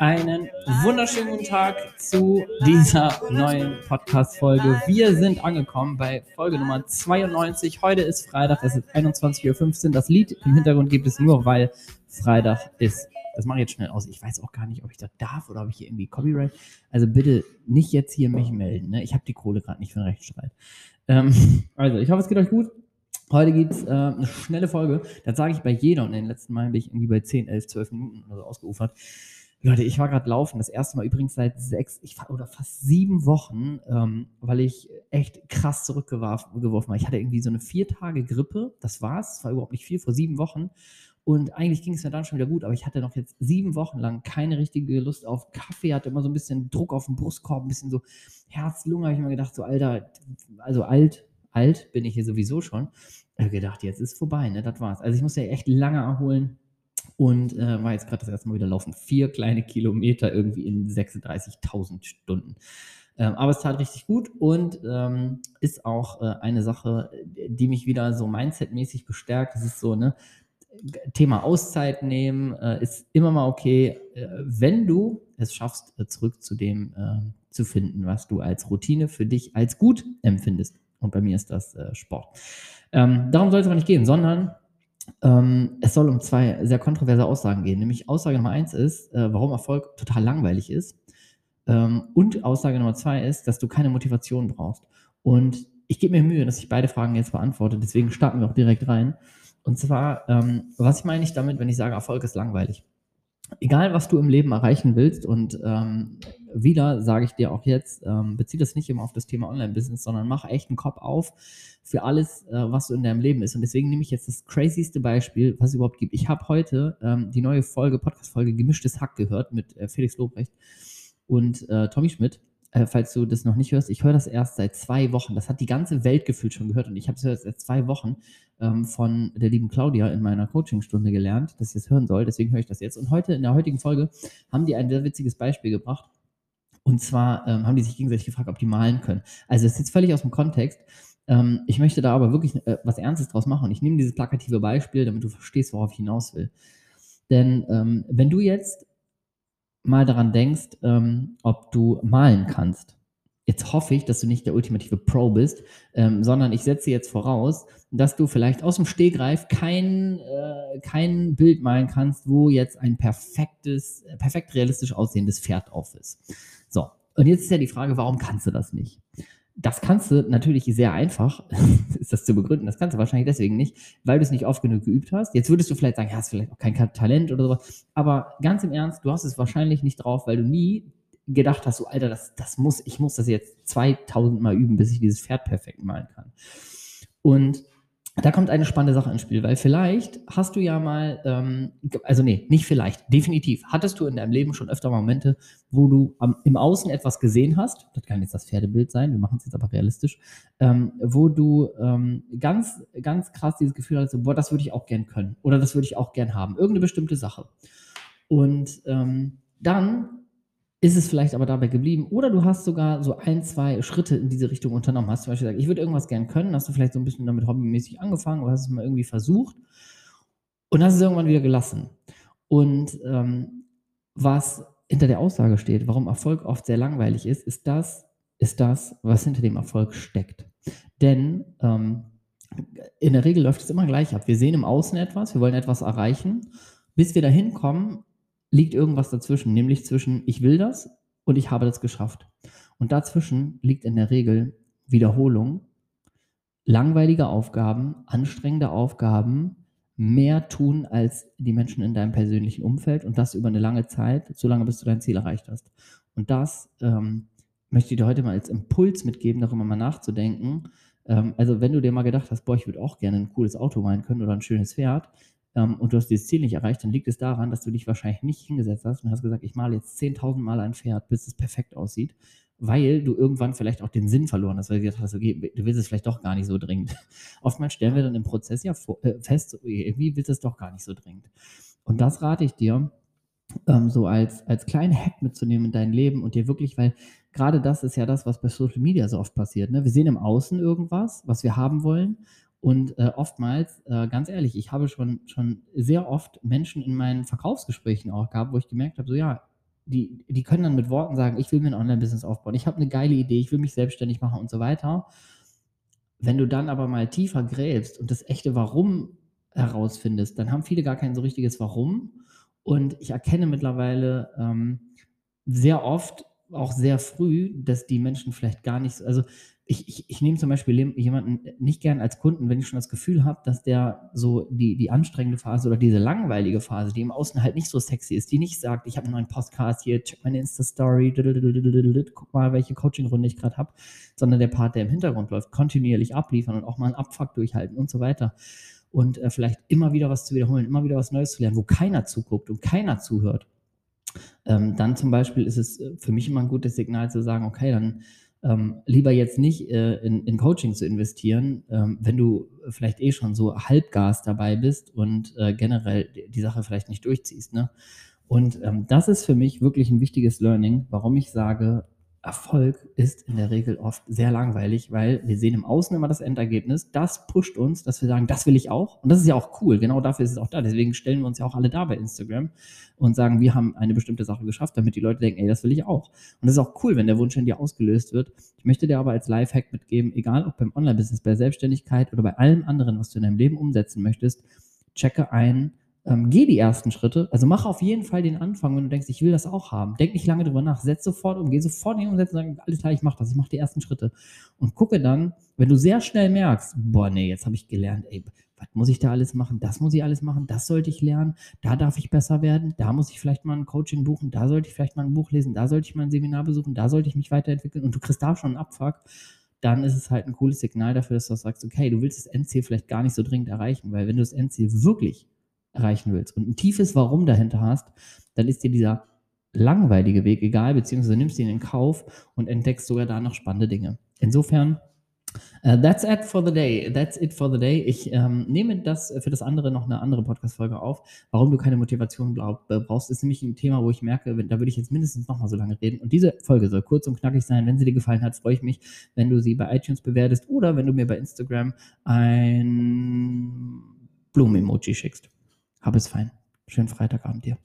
Einen wunderschönen guten Tag zu dieser neuen Podcast-Folge. Wir sind angekommen bei Folge Nummer 92. Heute ist Freitag, es ist 21.15 Uhr. Das Lied im Hintergrund gibt es nur, weil Freitag ist. Das mache ich jetzt schnell aus. Ich weiß auch gar nicht, ob ich das darf oder ob ich hier irgendwie Copyright. Also bitte nicht jetzt hier mich melden. Ne? Ich habe die Kohle gerade nicht für den Rechtsstreit. Ähm, also, ich hoffe, es geht euch gut. Heute gibt es äh, eine schnelle Folge. Das sage ich bei jeder und in den letzten Malen bin ich irgendwie bei 10, 11, 12 Minuten oder so ausgeufert. Leute, ich war gerade laufen, das erste Mal übrigens seit sechs ich, oder fast sieben Wochen, ähm, weil ich echt krass zurückgeworfen war. Ich hatte irgendwie so eine vier Tage Grippe, das war's, das war überhaupt nicht viel, vor sieben Wochen. Und eigentlich ging es mir dann schon wieder gut, aber ich hatte noch jetzt sieben Wochen lang keine richtige Lust auf Kaffee, hatte immer so ein bisschen Druck auf dem Brustkorb, ein bisschen so Herz-Lunge, habe ich mir gedacht, so Alter, also alt, alt bin ich hier sowieso schon. Ich gedacht, jetzt ist vorbei, ne, das war's. Also ich musste ja echt lange erholen und äh, war jetzt gerade das erste Mal wieder laufen. Vier kleine Kilometer irgendwie in 36.000 Stunden. Ähm, aber es tat richtig gut und ähm, ist auch äh, eine Sache, die mich wieder so mindsetmäßig bestärkt. Das ist so, ne, Thema Auszeit nehmen äh, ist immer mal okay, äh, wenn du es schaffst, äh, zurück zu dem äh, zu finden, was du als Routine für dich als gut empfindest. Und bei mir ist das Sport. Ähm, darum soll es aber nicht gehen, sondern ähm, es soll um zwei sehr kontroverse Aussagen gehen. Nämlich Aussage Nummer eins ist, äh, warum Erfolg total langweilig ist. Ähm, und Aussage Nummer zwei ist, dass du keine Motivation brauchst. Und ich gebe mir Mühe, dass ich beide Fragen jetzt beantworte. Deswegen starten wir auch direkt rein. Und zwar, ähm, was meine ich damit, wenn ich sage, Erfolg ist langweilig? Egal, was du im Leben erreichen willst, und ähm, wieder sage ich dir auch jetzt, ähm, beziehe das nicht immer auf das Thema Online-Business, sondern mach echt einen Kopf auf für alles, äh, was so in deinem Leben ist. Und deswegen nehme ich jetzt das crazyste Beispiel, was es überhaupt gibt. Ich habe heute ähm, die neue Folge, Podcast-Folge Gemischtes Hack gehört mit äh, Felix Lobrecht und äh, Tommy Schmidt. Äh, falls du das noch nicht hörst, ich höre das erst seit zwei Wochen. Das hat die ganze Welt gefühlt schon gehört und ich habe es seit zwei Wochen ähm, von der lieben Claudia in meiner Coachingstunde gelernt, dass ich es hören soll. Deswegen höre ich das jetzt. Und heute in der heutigen Folge haben die ein sehr witziges Beispiel gebracht. Und zwar ähm, haben die sich gegenseitig gefragt, ob die malen können. Also es ist jetzt völlig aus dem Kontext. Ähm, ich möchte da aber wirklich äh, was Ernstes draus machen. Ich nehme dieses plakative Beispiel, damit du verstehst, worauf ich hinaus will. Denn ähm, wenn du jetzt mal daran denkst, ähm, ob du malen kannst, jetzt hoffe ich, dass du nicht der ultimative Pro bist, ähm, sondern ich setze jetzt voraus, dass du vielleicht aus dem Stehgreif kein, äh, kein Bild malen kannst, wo jetzt ein perfektes, perfekt realistisch aussehendes Pferd drauf ist. So, und jetzt ist ja die Frage, warum kannst du das nicht? Das kannst du natürlich sehr einfach, ist das zu begründen. Das kannst du wahrscheinlich deswegen nicht, weil du es nicht oft genug geübt hast. Jetzt würdest du vielleicht sagen, ja, hast vielleicht auch kein Talent oder sowas. Aber ganz im Ernst, du hast es wahrscheinlich nicht drauf, weil du nie gedacht hast, so Alter, das, das muss, ich muss das jetzt 2000 Mal üben, bis ich dieses Pferd perfekt malen kann. Und da kommt eine spannende Sache ins Spiel, weil vielleicht hast du ja mal, ähm, also nee, nicht vielleicht, definitiv, hattest du in deinem Leben schon öfter Momente, wo du am, im Außen etwas gesehen hast, das kann jetzt das Pferdebild sein, wir machen es jetzt aber realistisch, ähm, wo du ähm, ganz, ganz krass dieses Gefühl hattest, boah, das würde ich auch gern können oder das würde ich auch gern haben, irgendeine bestimmte Sache. Und ähm, dann ist es vielleicht aber dabei geblieben oder du hast sogar so ein, zwei Schritte in diese Richtung unternommen. Hast zum Beispiel gesagt, ich würde irgendwas gern können, hast du vielleicht so ein bisschen damit hobbymäßig angefangen oder hast es mal irgendwie versucht und hast es irgendwann wieder gelassen. Und ähm, was hinter der Aussage steht, warum Erfolg oft sehr langweilig ist, ist das, ist das, was hinter dem Erfolg steckt. Denn ähm, in der Regel läuft es immer gleich ab. Wir sehen im Außen etwas, wir wollen etwas erreichen. Bis wir dahin kommen, liegt irgendwas dazwischen, nämlich zwischen ich will das und ich habe das geschafft. Und dazwischen liegt in der Regel Wiederholung, langweilige Aufgaben, anstrengende Aufgaben, mehr tun als die Menschen in deinem persönlichen Umfeld und das über eine lange Zeit, so lange bis du dein Ziel erreicht hast. Und das ähm, möchte ich dir heute mal als Impuls mitgeben, darüber mal nachzudenken. Ähm, also wenn du dir mal gedacht hast, boah, ich würde auch gerne ein cooles Auto malen können oder ein schönes Pferd, ähm, und du hast dieses Ziel nicht erreicht, dann liegt es daran, dass du dich wahrscheinlich nicht hingesetzt hast und hast gesagt, ich male jetzt 10.000 Mal ein Pferd, bis es perfekt aussieht, weil du irgendwann vielleicht auch den Sinn verloren hast, weil du gesagt hast, okay, du willst es vielleicht doch gar nicht so dringend. Oftmals stellen wir dann im Prozess ja äh, fest, irgendwie willst du es doch gar nicht so dringend. Und das rate ich dir, ähm, so als, als kleinen Hack mitzunehmen in dein Leben und dir wirklich, weil gerade das ist ja das, was bei Social Media so oft passiert. Ne? Wir sehen im Außen irgendwas, was wir haben wollen Und äh, oftmals, äh, ganz ehrlich, ich habe schon, schon sehr oft Menschen in meinen Verkaufsgesprächen auch gehabt, wo ich gemerkt habe, so ja, die, die können dann mit Worten sagen, ich will mir ein Online-Business aufbauen, ich habe eine geile Idee, ich will mich selbstständig machen und so weiter. Wenn du dann aber mal tiefer gräbst und das echte Warum herausfindest, dann haben viele gar kein so richtiges Warum. Und ich erkenne mittlerweile ähm, sehr oft, auch sehr früh, dass die Menschen vielleicht gar nicht, so, also ich, ich, ich nehme zum Beispiel jemanden nicht gern als Kunden, wenn ich schon das Gefühl habe, dass der so die, die anstrengende Phase oder diese langweilige Phase, die im Außen halt nicht so sexy ist, die nicht sagt, ich habe einen neuen Podcast hier, check meine Insta-Story, guck mal, welche Coaching-Runde ich gerade habe, sondern der Part, der im Hintergrund läuft, kontinuierlich abliefern und auch mal einen Abfuck durchhalten und so weiter. Und äh, vielleicht immer wieder was zu wiederholen, immer wieder was Neues zu lernen, wo keiner zuguckt und keiner zuhört. Ähm, dann zum Beispiel ist es äh, für mich immer ein gutes Signal zu sagen, okay, dann ähm, lieber jetzt nicht äh, in, in, Coaching zu investieren, ähm, wenn du vielleicht eh schon so halbgas dabei bist und äh, generell die Sache vielleicht nicht durchziehst. Ne? Und ähm, das ist für mich wirklich ein wichtiges Learning, warum ich sage, Erfolg ist in der Regel oft sehr langweilig, weil wir sehen im Außen immer das Endergebnis. Das pusht uns, dass wir sagen, das will ich auch. Und das ist ja auch cool. Genau dafür ist es auch da. Deswegen stellen wir uns ja auch alle da bei Instagram und sagen, wir haben eine bestimmte Sache geschafft, damit die Leute denken, ey, das will ich auch. Und das ist auch cool, wenn der Wunsch in dir ausgelöst wird. Ich möchte dir aber als Lifehack mitgeben, egal ob beim Online-Business, bei Selbstständigkeit oder bei allem anderen, was du in deinem Leben umsetzen möchtest, checke ein, ähm, geh die ersten Schritte. Also mach auf jeden Fall den Anfang, wenn du denkst, ich will das auch haben. Denk nicht lange drüber nach. Setz sofort um, geh sofort hin und setz und sag, alles klar, ich mach das, ich mach die ersten Schritte. Und gucke dann, wenn du sehr schnell merkst, boah, nee, jetzt habe ich gelernt, ey, was muss ich da alles machen? Das muss ich alles machen, das sollte ich lernen, da darf ich besser werden, da muss ich vielleicht mal ein Coaching buchen, da sollte ich vielleicht mal ein Buch lesen, da sollte ich mal ein Seminar besuchen, da sollte ich mich weiterentwickeln und du kriegst da schon einen Abfuck dann ist es halt ein cooles Signal dafür, dass du sagst, okay, du willst das Endziel vielleicht gar nicht so dringend erreichen, weil wenn du das Endziel wirklich erreichen willst und ein tiefes Warum dahinter hast, dann ist dir dieser langweilige Weg egal, beziehungsweise nimmst ihn in Kauf und entdeckst sogar da noch spannende Dinge. Insofern, uh, that's it for the day. That's it for the day. Ich ähm, nehme das für das andere noch eine andere Podcast-Folge auf. Warum du keine Motivation äh, brauchst, ist nämlich ein Thema, wo ich merke, da würde ich jetzt mindestens noch mal so lange reden. Und diese Folge soll kurz und knackig sein. Wenn sie dir gefallen hat, freue ich mich, wenn du sie bei iTunes bewertest oder wenn du mir bei Instagram ein Blumen-Emoji schickst. Hab es fein. Schönen Freitagabend dir.